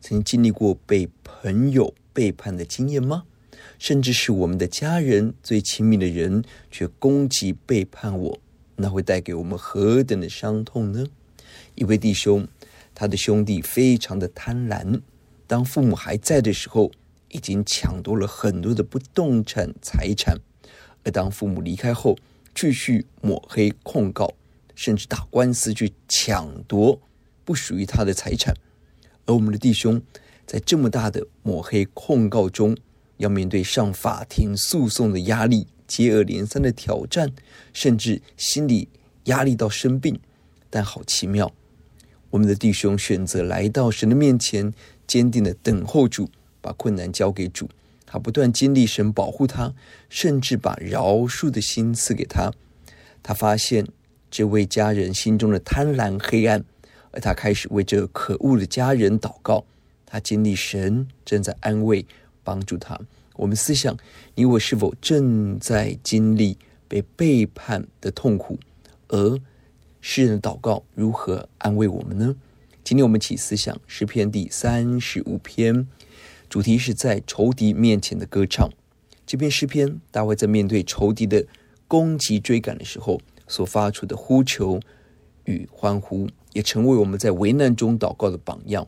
曾经历过被朋友背叛的经验吗？甚至是我们的家人最亲密的人，却攻击背叛我，那会带给我们何等的伤痛呢？一位弟兄，他的兄弟非常的贪婪，当父母还在的时候，已经抢夺了很多的不动产财产，而当父母离开后，继续抹黑控告，甚至打官司去抢夺不属于他的财产。而我们的弟兄在这么大的抹黑控告中，要面对上法庭诉讼的压力，接二连三的挑战，甚至心理压力到生病。但好奇妙，我们的弟兄选择来到神的面前，坚定的等候主。把困难交给主，他不断经历神保护他，甚至把饶恕的心赐给他。他发现这位家人心中的贪婪黑暗，而他开始为这可恶的家人祷告。他经历神正在安慰、帮助他。我们思想，你我是否正在经历被背叛的痛苦？而诗人的祷告如何安慰我们呢？今天我们起思想诗篇第三十五篇。主题是在仇敌面前的歌唱。这篇诗篇，大卫在面对仇敌的攻击追赶的时候所发出的呼求与欢呼，也成为我们在危难中祷告的榜样。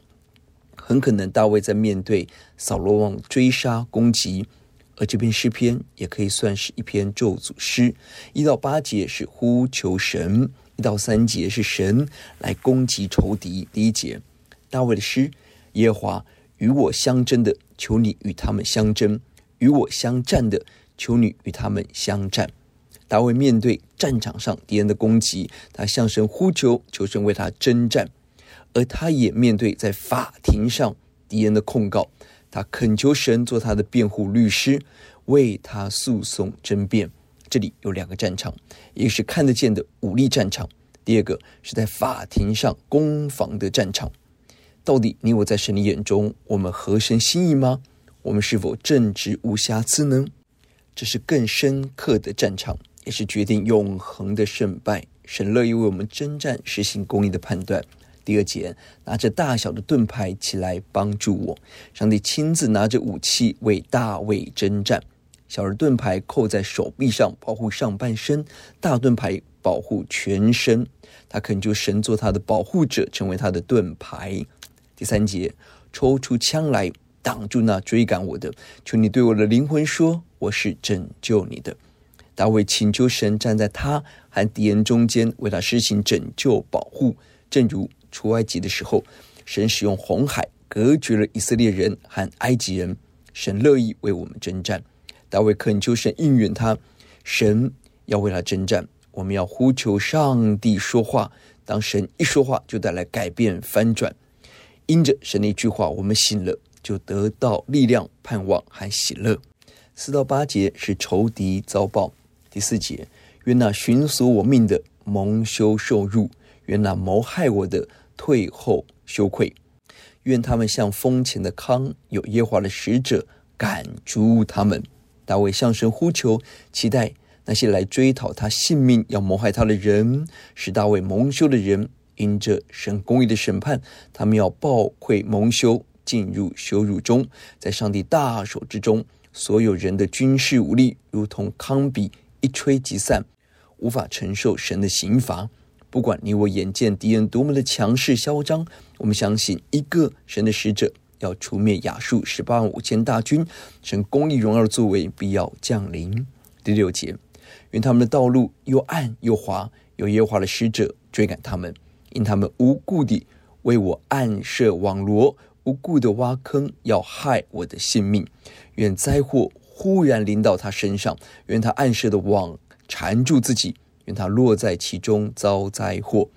很可能大卫在面对扫罗王追杀攻击，而这篇诗篇也可以算是一篇咒诅诗。一到八节是呼求神，一到三节是神来攻击仇敌。第一节，大卫的诗，耶和华。与我相争的，求你与他们相争；与我相战的，求你与他们相战。大卫面对战场上敌人的攻击，他向神呼求，求神为他征战；而他也面对在法庭上敌人的控告，他恳求神做他的辩护律师，为他诉讼争辩。这里有两个战场，一个是看得见的武力战场，第二个是在法庭上攻防的战场。到底你我在神的眼中，我们合神心意吗？我们是否正直无瑕疵呢？这是更深刻的战场，也是决定永恒的胜败。神乐意为我们征战，实行公义的判断。第二节，拿着大小的盾牌起来帮助我。上帝亲自拿着武器为大卫征战。小的盾牌扣在手臂上，保护上半身；大盾牌保护全身。他恳求神做他的保护者，成为他的盾牌。第三节，抽出枪来挡住那追赶我的，求你对我的灵魂说：“我是拯救你的。”大卫请求神站在他和敌人中间，为他施行拯救保护。正如出埃及的时候，神使用红海隔绝了以色列人和埃及人，神乐意为我们征战。大卫恳求神应允他，神要为他征战。我们要呼求上帝说话，当神一说话，就带来改变翻转。因着神的一句话，我们醒了，就得到力量、盼望和喜乐。四到八节是仇敌遭报。第四节，愿那寻索我命的蒙羞受辱，愿那谋害我的退后羞愧。愿他们像风前的糠，有耶华的使者赶逐他们。大卫向神呼求，期待那些来追讨他性命、要谋害他的人，使大卫蒙羞的人。因着神公义的审判，他们要报愧蒙羞，进入羞辱中，在上帝大手之中，所有人的军事武力如同糠秕，一吹即散，无法承受神的刑罚。不管你我眼见敌人多么的强势嚣张，我们相信一个神的使者要除灭亚述十八万五千大军，神公义荣耀的作为必要降临。第六节，愿他们的道路又暗又滑，有耶和华的使者追赶他们，因他们无故地为我暗设网罗，无故的挖坑，要害我的性命。愿灾祸忽然临到他身上，愿他暗设的网缠住自己，愿他落在其中遭灾祸。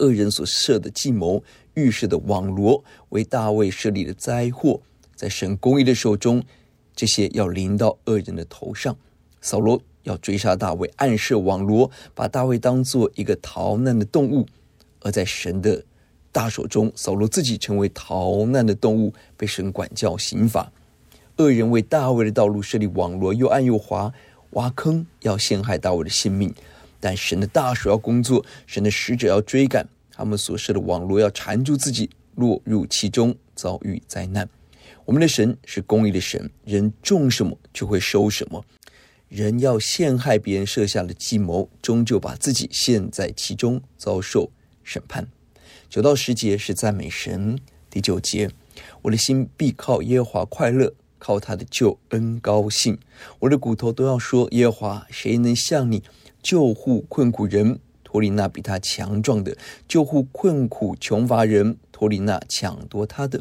恶人所设的计谋，预设的网罗，为大卫设立的灾祸，在神公义的手中，这些要临到恶人的头上。扫罗要追杀大卫，暗设网罗，把大卫当做一个逃难的动物；而在神的大手中，扫罗自己成为逃难的动物，被神管教刑罚。恶人为大卫的道路设立网络，又暗又滑，挖坑要陷害大卫的性命。但神的大手要工作，神的使者要追赶，他们所设的网络要缠住自己，落入其中，遭遇灾难。我们的神是公义的神，人种什么就会收什么。人要陷害别人设下的计谋，终究把自己陷在其中，遭受审判。九到十节是赞美神。第九节，我的心必靠耶和华快乐。靠他的救恩高兴，我的骨头都要说：耶和华，谁能像你救护困苦人，脱离那比他强壮的；救护困苦穷乏人，脱离那抢夺他的。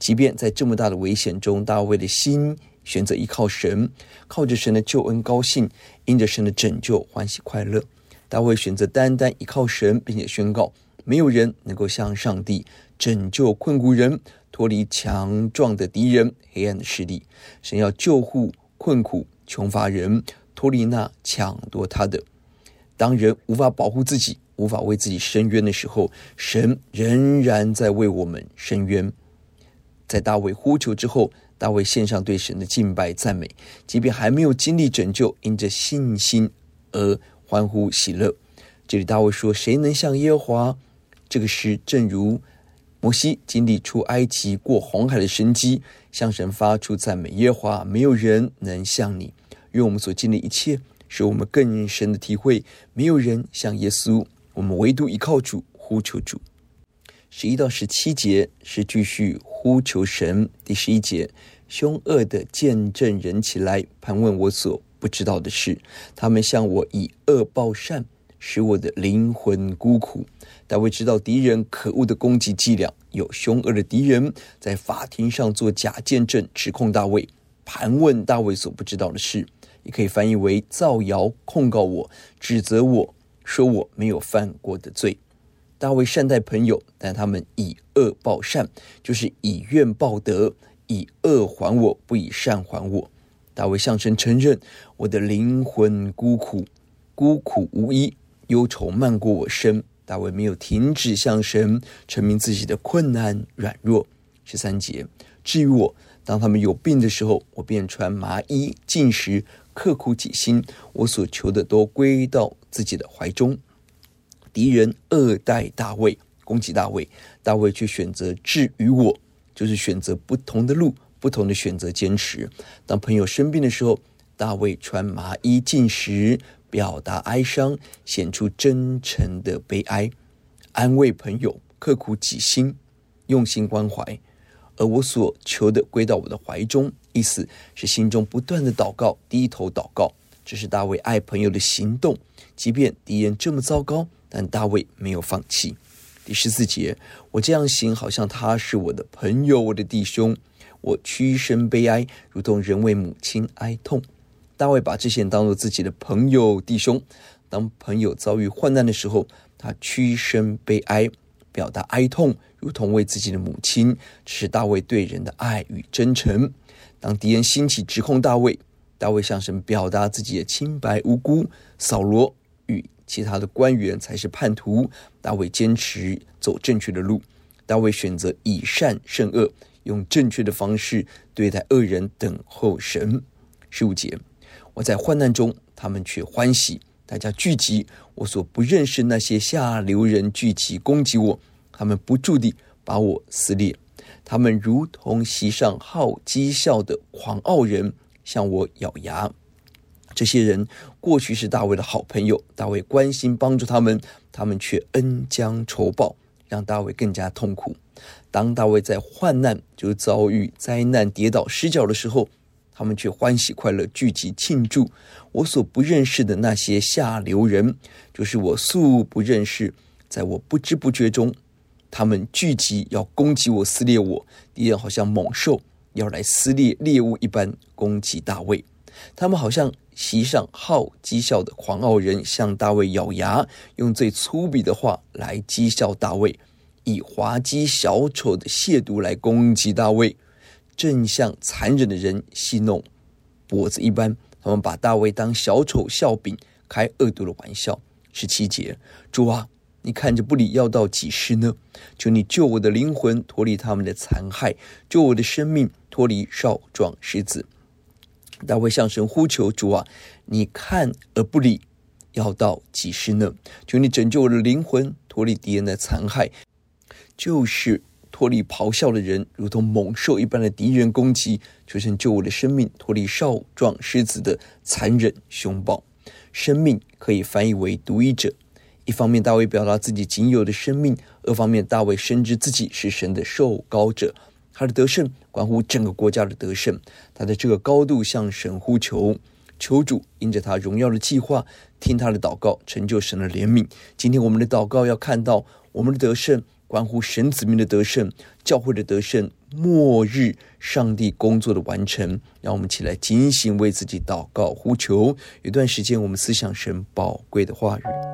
即便在这么大的危险中，大卫的心选择依靠神，靠着神的救恩高兴，因着神的拯救欢喜快乐。大卫选择单单依靠神，并且宣告：没有人能够向上帝拯救困苦人。脱离强壮的敌人、黑暗的势力，神要救护困苦穷乏人，脱离那抢夺他的。当人无法保护自己、无法为自己伸冤的时候，神仍然在为我们伸冤。在大卫呼求之后，大卫献上对神的敬拜赞美，即便还没有经历拯救，因着信心而欢呼喜乐。这里大卫说：“谁能像耶和华？”这个诗正如。摩西经历出埃及过红海的神迹，向神发出赞美耶和华，没有人能像你。愿我们所经历一切，使我们更深的体会，没有人像耶稣。我们唯独依靠主，呼求主。十一到十七节是继续呼求神。第十一节，凶恶的见证人起来，盘问我所不知道的事，他们向我以恶报善，使我的灵魂孤苦。大卫知道敌人可恶的攻击伎俩，有凶恶的敌人在法庭上做假见证，指控大卫，盘问大卫所不知道的事，也可以翻译为造谣控告我，指责我说我没有犯过的罪。大卫善待朋友，但他们以恶报善，就是以怨报德，以恶还我，不以善还我。大卫向神承认：我的灵魂孤苦，孤苦无依，忧愁漫过我身。大卫没有停止向神陈明自己的困难软弱。十三节，至于我，当他们有病的时候，我便穿麻衣进食，刻苦己心。我所求的都归到自己的怀中。敌人恶待大卫，攻击大卫，大卫却选择至于我，就是选择不同的路，不同的选择坚持。当朋友生病的时候，大卫穿麻衣进食。表达哀伤，显出真诚的悲哀，安慰朋友，刻苦己心，用心关怀。而我所求的归到我的怀中，意思是心中不断的祷告，低头祷告。这是大卫爱朋友的行动。即便敌人这么糟糕，但大卫没有放弃。第十四节，我这样行，好像他是我的朋友，我的弟兄。我屈身悲哀，如同人为母亲哀痛。大卫把这些人当作自己的朋友弟兄，当朋友遭遇患难的时候，他屈身悲哀，表达哀痛，如同为自己的母亲。这是大卫对人的爱与真诚。当敌人兴起指控大卫，大卫向神表达自己的清白无辜。扫罗与其他的官员才是叛徒，大卫坚持走正确的路。大卫选择以善胜恶，用正确的方式对待恶人，等候神。十五节。我在患难中，他们却欢喜。大家聚集，我所不认识那些下流人聚集攻击我，他们不住地把我撕裂。他们如同席上好讥笑的狂傲人，向我咬牙。这些人过去是大卫的好朋友，大卫关心帮助他们，他们却恩将仇报，让大卫更加痛苦。当大卫在患难，就遭遇灾难、跌倒、失脚的时候，他们却欢喜快乐，聚集庆祝。我所不认识的那些下流人，就是我素不认识，在我不知不觉中，他们聚集要攻击我、撕裂我。敌人好像猛兽要来撕裂猎物一般攻击大卫。他们好像席上好讥笑的狂傲人，向大卫咬牙，用最粗鄙的话来讥笑大卫，以滑稽小丑的亵渎来攻击大卫，正像残忍的人戏弄跛子一般。他们把大卫当小丑笑柄，开恶毒的玩笑。十七节，主啊，你看着不理要到几时呢？求你救我的灵魂脱离他们的残害，救我的生命脱离少壮狮子。大卫向神呼求：“主啊，你看而不理，要到几时呢？求你拯救我的灵魂，脱离敌人的残害，就是脱离咆哮的人，如同猛兽一般的敌人攻击。求神救我的生命，脱离少壮狮子的残忍凶暴。生命可以翻译为独一者。一方面，大卫表达自己仅有的生命；二方面，大卫深知自己是神的受膏者。”他的得胜关乎整个国家的得胜，他在这个高度向神呼求，求主因着他荣耀的计划，听他的祷告，成就神的怜悯。今天我们的祷告要看到我们的得胜，关乎神子民的得胜，教会的得胜，末日上帝工作的完成。让我们起来警醒，为自己祷告呼求。有段时间，我们思想神宝贵的话语。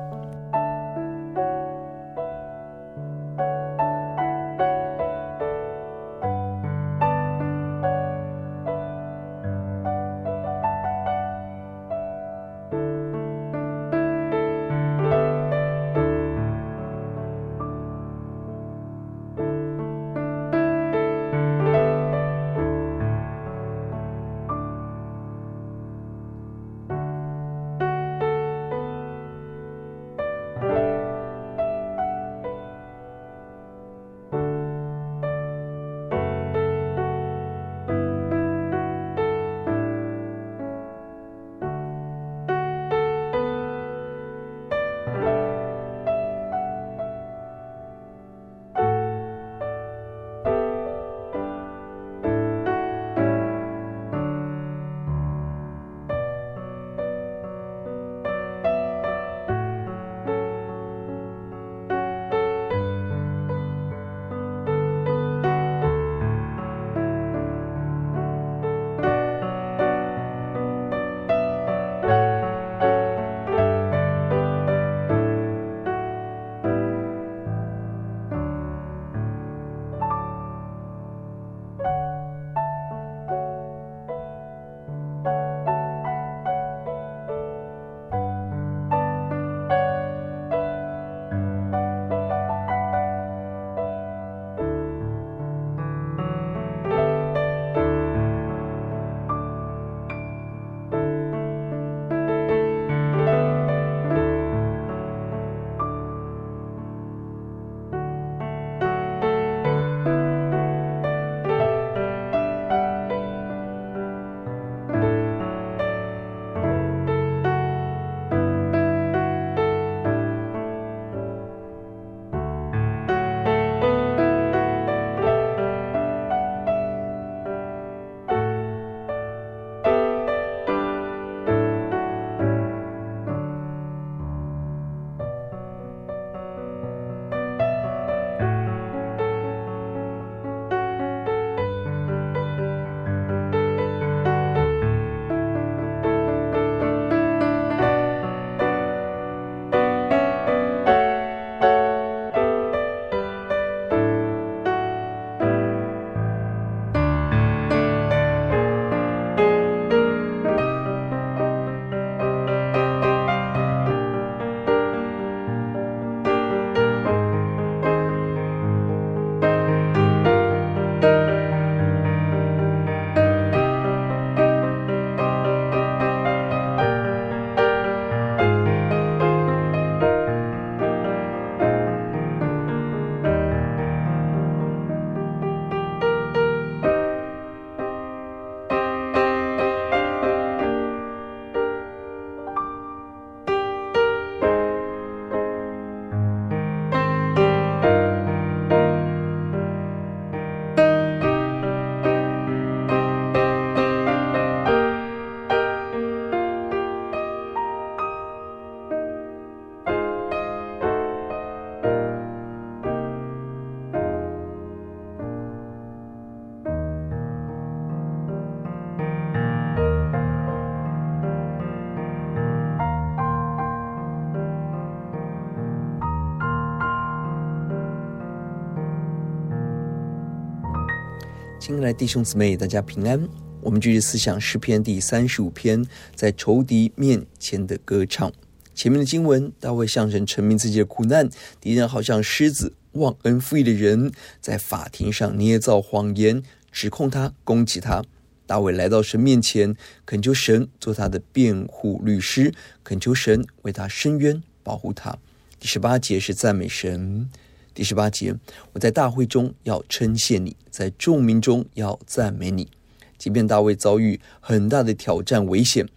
亲爱的弟兄姊妹，大家平安。我们继续思想诗篇第三十五篇，在仇敌面前的歌唱。前面的经文，大卫向神陈明自己的苦难，敌人好像狮子、忘恩负义的人，在法庭上捏造谎言，指控他、攻击他。大卫来到神面前，恳求神做他的辩护律师，恳求神为他伸冤，保护他。第十八节是赞美神。第十八节，我在大会中要称谢你，在众民中要赞美你。即便大卫遭遇很大的挑战危险，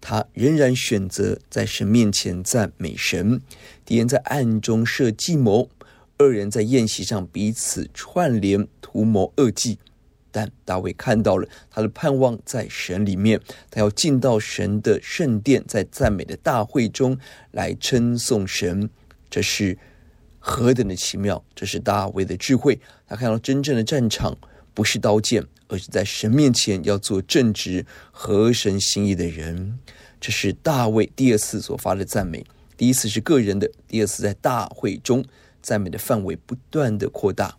他仍然选择在神面前赞美神。敌人在暗中设计谋，二人在宴席上彼此串联，图谋恶计。但大卫看到了他的盼望在神里面，他要进到神的圣殿，在赞美的大会中来称颂神。这是。何等的奇妙！这是大卫的智慧。他看到真正的战场不是刀剑，而是在神面前要做正直、合神心意的人。这是大卫第二次所发的赞美。第一次是个人的，第二次在大会中赞美的范围不断的扩大。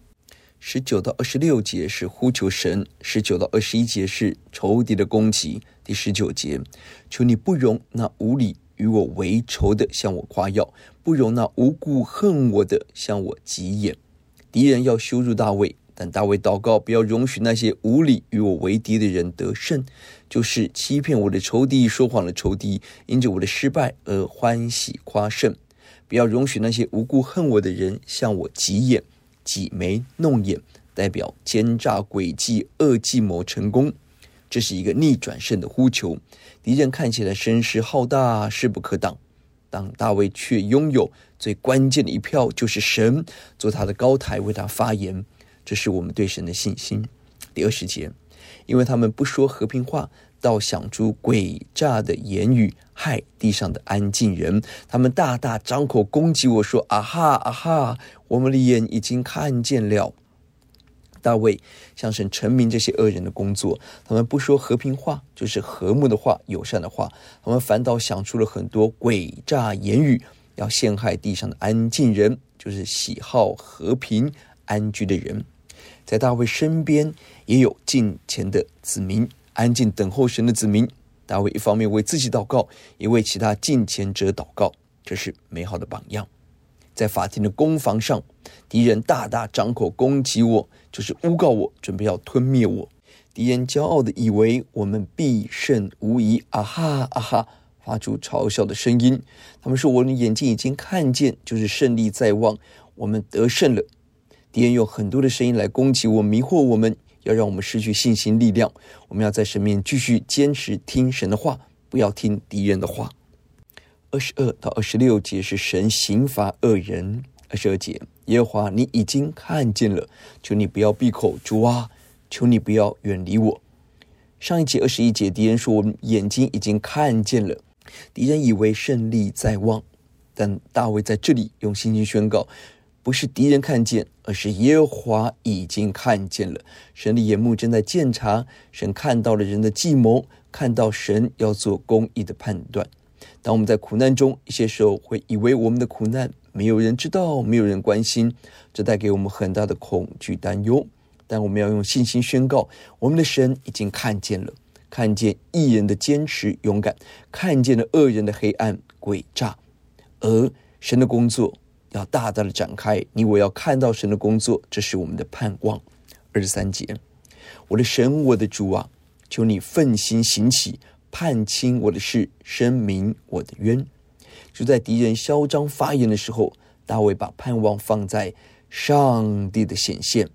十九到二十六节是呼求神，十九到二十一节是仇敌的攻击。第十九节，求你不容那无理与我为仇的向我夸耀。不容那无故恨我的向我急眼，敌人要羞辱大卫，但大卫祷告，不要容许那些无理与我为敌的人得胜，就是欺骗我的仇敌、说谎的仇敌，因着我的失败而欢喜夸胜。不要容许那些无故恨我的人向我急眼、挤眉弄眼，代表奸诈诡计、恶计谋成功。这是一个逆转胜的呼求。敌人看起来声势浩大，势不可挡。但大卫却拥有最关键的一票，就是神做他的高台，为他发言。这是我们对神的信心。第二十节，因为他们不说和平话，倒想出诡诈的言语，害地上的安静人。他们大大张口攻击我说：“啊哈啊哈，我们的眼已经看见了。”大卫向神陈明这些恶人的工作，他们不说和平话，就是和睦的话、友善的话，他们反倒想出了很多诡诈言语，要陷害地上的安静人，就是喜好和平安居的人。在大卫身边也有敬虔的子民，安静等候神的子民。大卫一方面为自己祷告，也为其他敬虔者祷告，这是美好的榜样。在法庭的攻防上，敌人大大张口攻击我，就是诬告我，准备要吞灭我。敌人骄傲的以为我们必胜无疑，啊哈啊哈，发出嘲笑的声音。他们说我的眼睛已经看见，就是胜利在望，我们得胜了。敌人用很多的声音来攻击我，迷惑我们，要让我们失去信心力量。我们要在神面继续坚持听神的话，不要听敌人的话。二十二到二十六节是神刑罚恶人。二十二节，耶和华，你已经看见了，求你不要闭口，主啊，求你不要远离我。上一节二十一节，敌人说我们眼睛已经看见了，敌人以为胜利在望，但大卫在这里用信心宣告，不是敌人看见，而是耶和华已经看见了。神的眼目正在监察，神看到了人的计谋，看到神要做公义的判断。当我们在苦难中，一些时候会以为我们的苦难没有人知道，没有人关心，这带给我们很大的恐惧、担忧。但我们要用信心宣告：我们的神已经看见了，看见义人的坚持、勇敢，看见了恶人的黑暗、诡诈。而神的工作要大大的展开，你我要看到神的工作，这是我们的盼望。二十三节，我的神，我的主啊，求你奋心行起。判清我的事，申明我的冤。就在敌人嚣张发言的时候，大卫把盼望放在上帝的显现，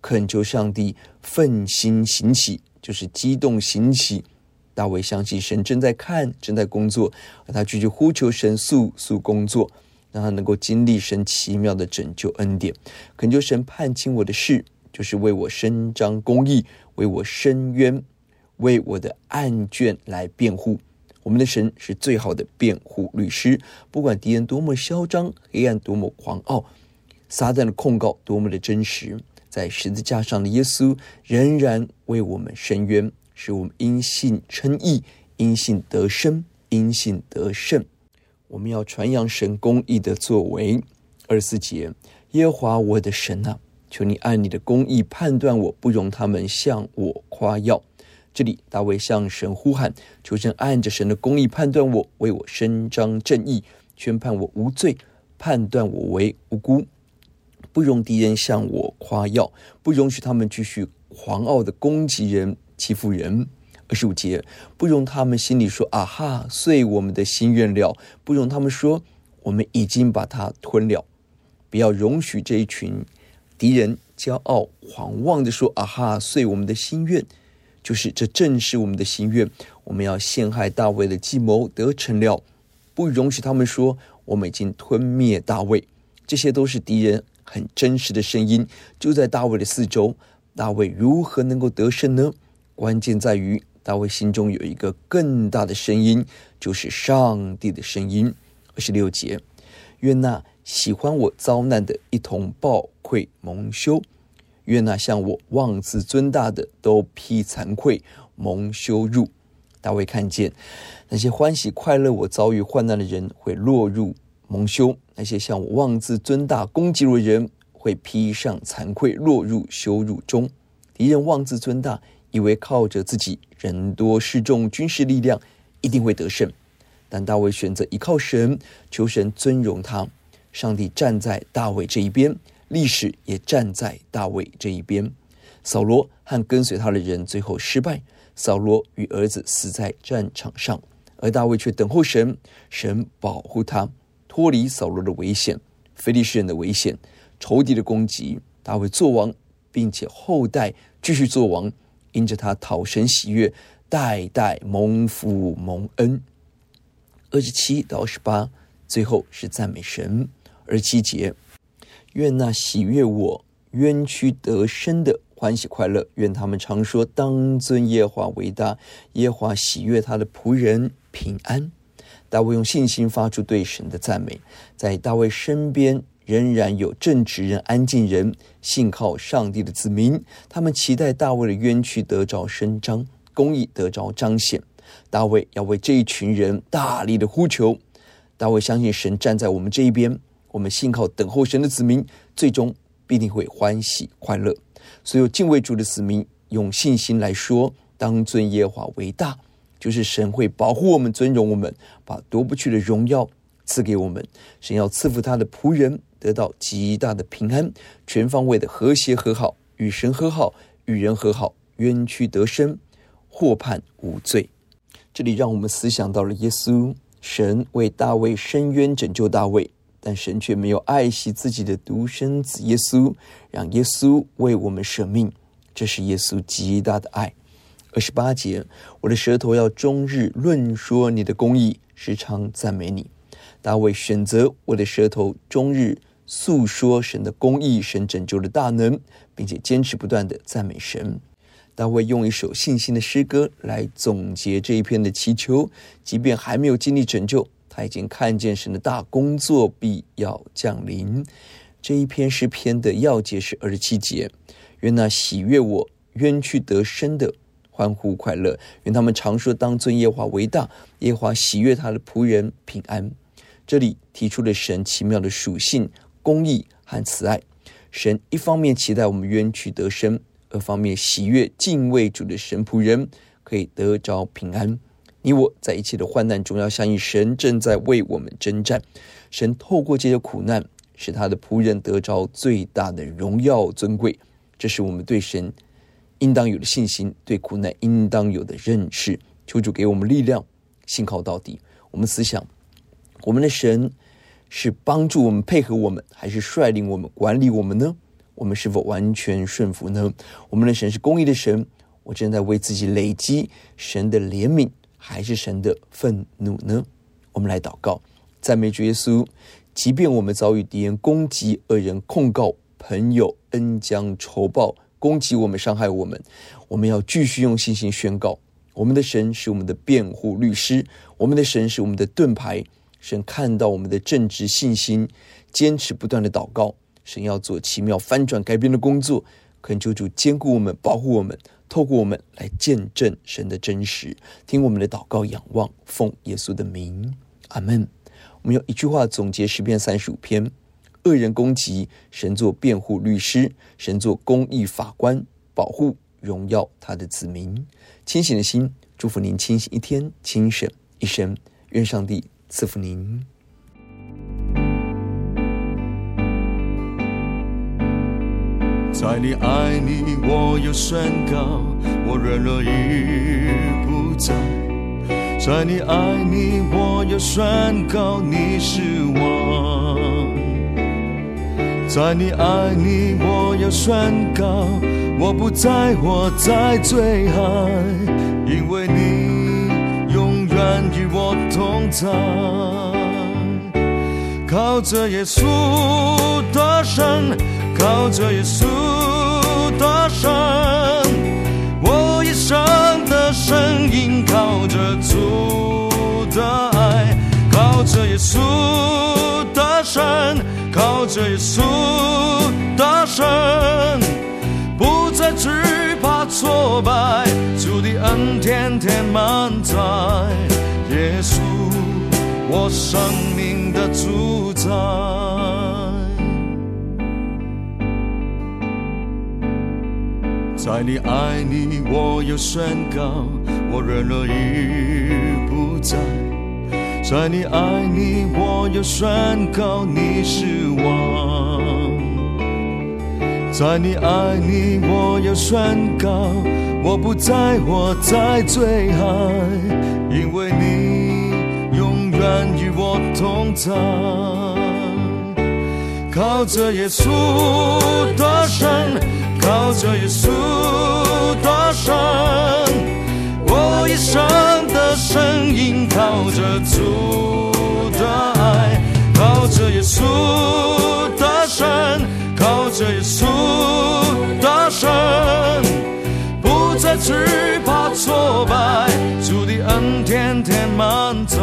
恳求上帝奋心行起，就是激动行起。大卫相信神正在看，正在工作，而他继续呼求神速速工作，让他能够经历神奇妙的拯救恩典。恳求神判清我的事，就是为我伸张公义，为我伸冤。为我的案卷来辩护，我们的神是最好的辩护律师。不管敌人多么嚣张，黑暗多么狂傲，撒旦的控告多么的真实，在十字架上的耶稣仍然为我们伸冤，使我们因信称义，因信得生，因信得胜。我们要传扬神公义的作为。二十四节，耶和华我的神啊，求你按你的公义判断我，不容他们向我夸耀。这里大卫向神呼喊，求神按着神的公义判断我，为我伸张正义，宣判我无罪，判断我为无辜，不容敌人向我夸耀，不容许他们继续狂傲的攻击人、欺负人。二十五节，不容他们心里说：“啊哈，遂我们的心愿了。”不容他们说：“我们已经把它吞了。”不要容许这一群敌人骄傲狂妄地说：“啊哈，遂我们的心愿，就是这正是我们的心愿。我们要陷害大卫的计谋得成了。”不容许他们说：“我们已经吞灭大卫。”这些都是敌人很真实的声音，就在大卫的四周。大卫如何能够得胜呢？关键在于。大卫心中有一个更大的声音，就是上帝的声音。二十六节，愿那喜欢我遭难的一同抱愧蒙羞；愿那向我妄自尊大的都披惭愧蒙羞辱。大卫看见那些欢喜快乐我遭遇患难的人会落入蒙羞，那些向我妄自尊大攻击我的人会披上惭愧落入羞辱中。敌人妄自尊大。以为靠着自己人多势众、军事力量一定会得胜，但大卫选择依靠神，求神尊荣他。上帝站在大卫这一边，历史也站在大卫这一边。扫罗和跟随他的人最后失败，扫罗与儿子死在战场上，而大卫却等候神，神保护他，脱离扫罗的危险、非利士人的危险、仇敌的攻击。大卫作王，并且后代继续作王。因着他讨神喜悦，代代蒙福蒙恩。二十七到二十八，最后是赞美神。二十七节，愿那喜悦我冤屈得生的欢喜快乐，愿他们常说：当尊耶华为大，耶华喜悦他的仆人平安。大卫用信心发出对神的赞美，在大卫身边。仍然有正直人、安静人，信靠上帝的子民，他们期待大卫的冤屈得着伸张，公义得着彰显。大卫要为这一群人大力的呼求。大卫相信神站在我们这一边，我们信靠等候神的子民，最终必定会欢喜快乐。所有敬畏主的子民，用信心来说：当尊耶和华为大，就是神会保护我们、尊荣我们，把夺不去的荣耀赐给我们。神要赐福他的仆人。得到极大的平安，全方位的和谐和好，与神和好，与人和好，冤屈得生，获判无罪。这里让我们思想到了耶稣，神为大卫伸冤拯救大卫，但神却没有爱惜自己的独生子耶稣，让耶稣为我们舍命，这是耶稣极大的爱。二十八节，我的舌头要终日论说你的公义，时常赞美你。大卫选择我的舌头终日。诉说神的公义，神拯救的大能，并且坚持不断的赞美神。大卫用一首信心的诗歌来总结这一篇的祈求。即便还没有经历拯救，他已经看见神的大工作必要降临。这一篇诗篇的要节是二十七节。愿那喜悦我冤屈得生的欢呼快乐，愿他们常说当尊耶华为大，耶华喜悦他的仆人平安。这里提出了神奇妙的属性。公义和慈爱，神一方面期待我们冤屈得生，二方面喜悦敬畏主的神仆人可以得着平安。你我在一切的患难中要相信神正在为我们征战，神透过这些苦难，使他的仆人得着最大的荣耀尊贵。这是我们对神应当有的信心，对苦难应当有的认识。求主给我们力量，信靠到底。我们思想，我们的神。是帮助我们、配合我们，还是率领我们、管理我们呢？我们是否完全顺服呢？我们的神是公义的神，我正在为自己累积神的怜悯，还是神的愤怒呢？我们来祷告，赞美主耶稣。即便我们遭遇敌人攻击、恶人控告、朋友恩将仇报攻击我们、伤害我们，我们要继续用信心宣告：我们的神是我们的辩护律师，我们的神是我们的盾牌。神看到我们的正直信心，坚持不断的祷告，神要做奇妙翻转改变的工作，恳求主坚固我们，保护我们，透过我们来见证神的真实。听我们的祷告，仰望奉耶稣的名，阿门。我们用一句话总结诗篇三十五篇：恶人攻击，神做辩护律师，神做公义法官，保护荣耀他的子民。清醒的心，祝福您清醒一天，清醒一生。愿上帝赐福您。在你爱里，我有宣告，我软弱已不在。在你爱里，我有宣告，你是王。在你爱里，我有宣告，我不再活在罪海，因为你永远与我同在。靠着耶稣的神。靠着耶稣的神，我一生的声音；靠着主的爱，靠着耶稣的神，靠着耶稣的神，不再惧怕挫败，主的恩天天满在耶稣，我生命的主宰。在你爱里，我有宣告，我软弱已不在。在你爱里，我有宣告，你是王。在你爱里，我有宣告，我不再活在最海，因为你永远与我同在。靠着耶稣的神。靠着耶稣的神，我一生的声音；靠着主的爱，靠着耶稣的神，靠着耶稣的神，不再惧怕挫败，主的恩典填满在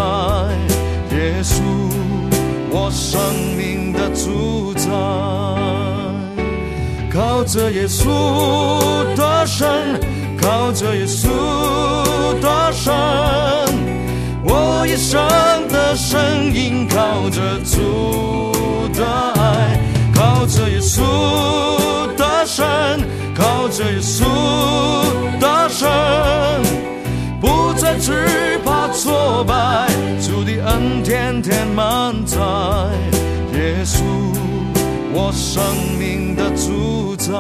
耶稣，我生命的主宰。靠着耶稣的神，靠着耶稣的神，我一生的声音；靠着主的爱，靠着耶稣的神，靠着耶稣的神，不再惧怕挫败，主的恩典填满载。我生命的主宰。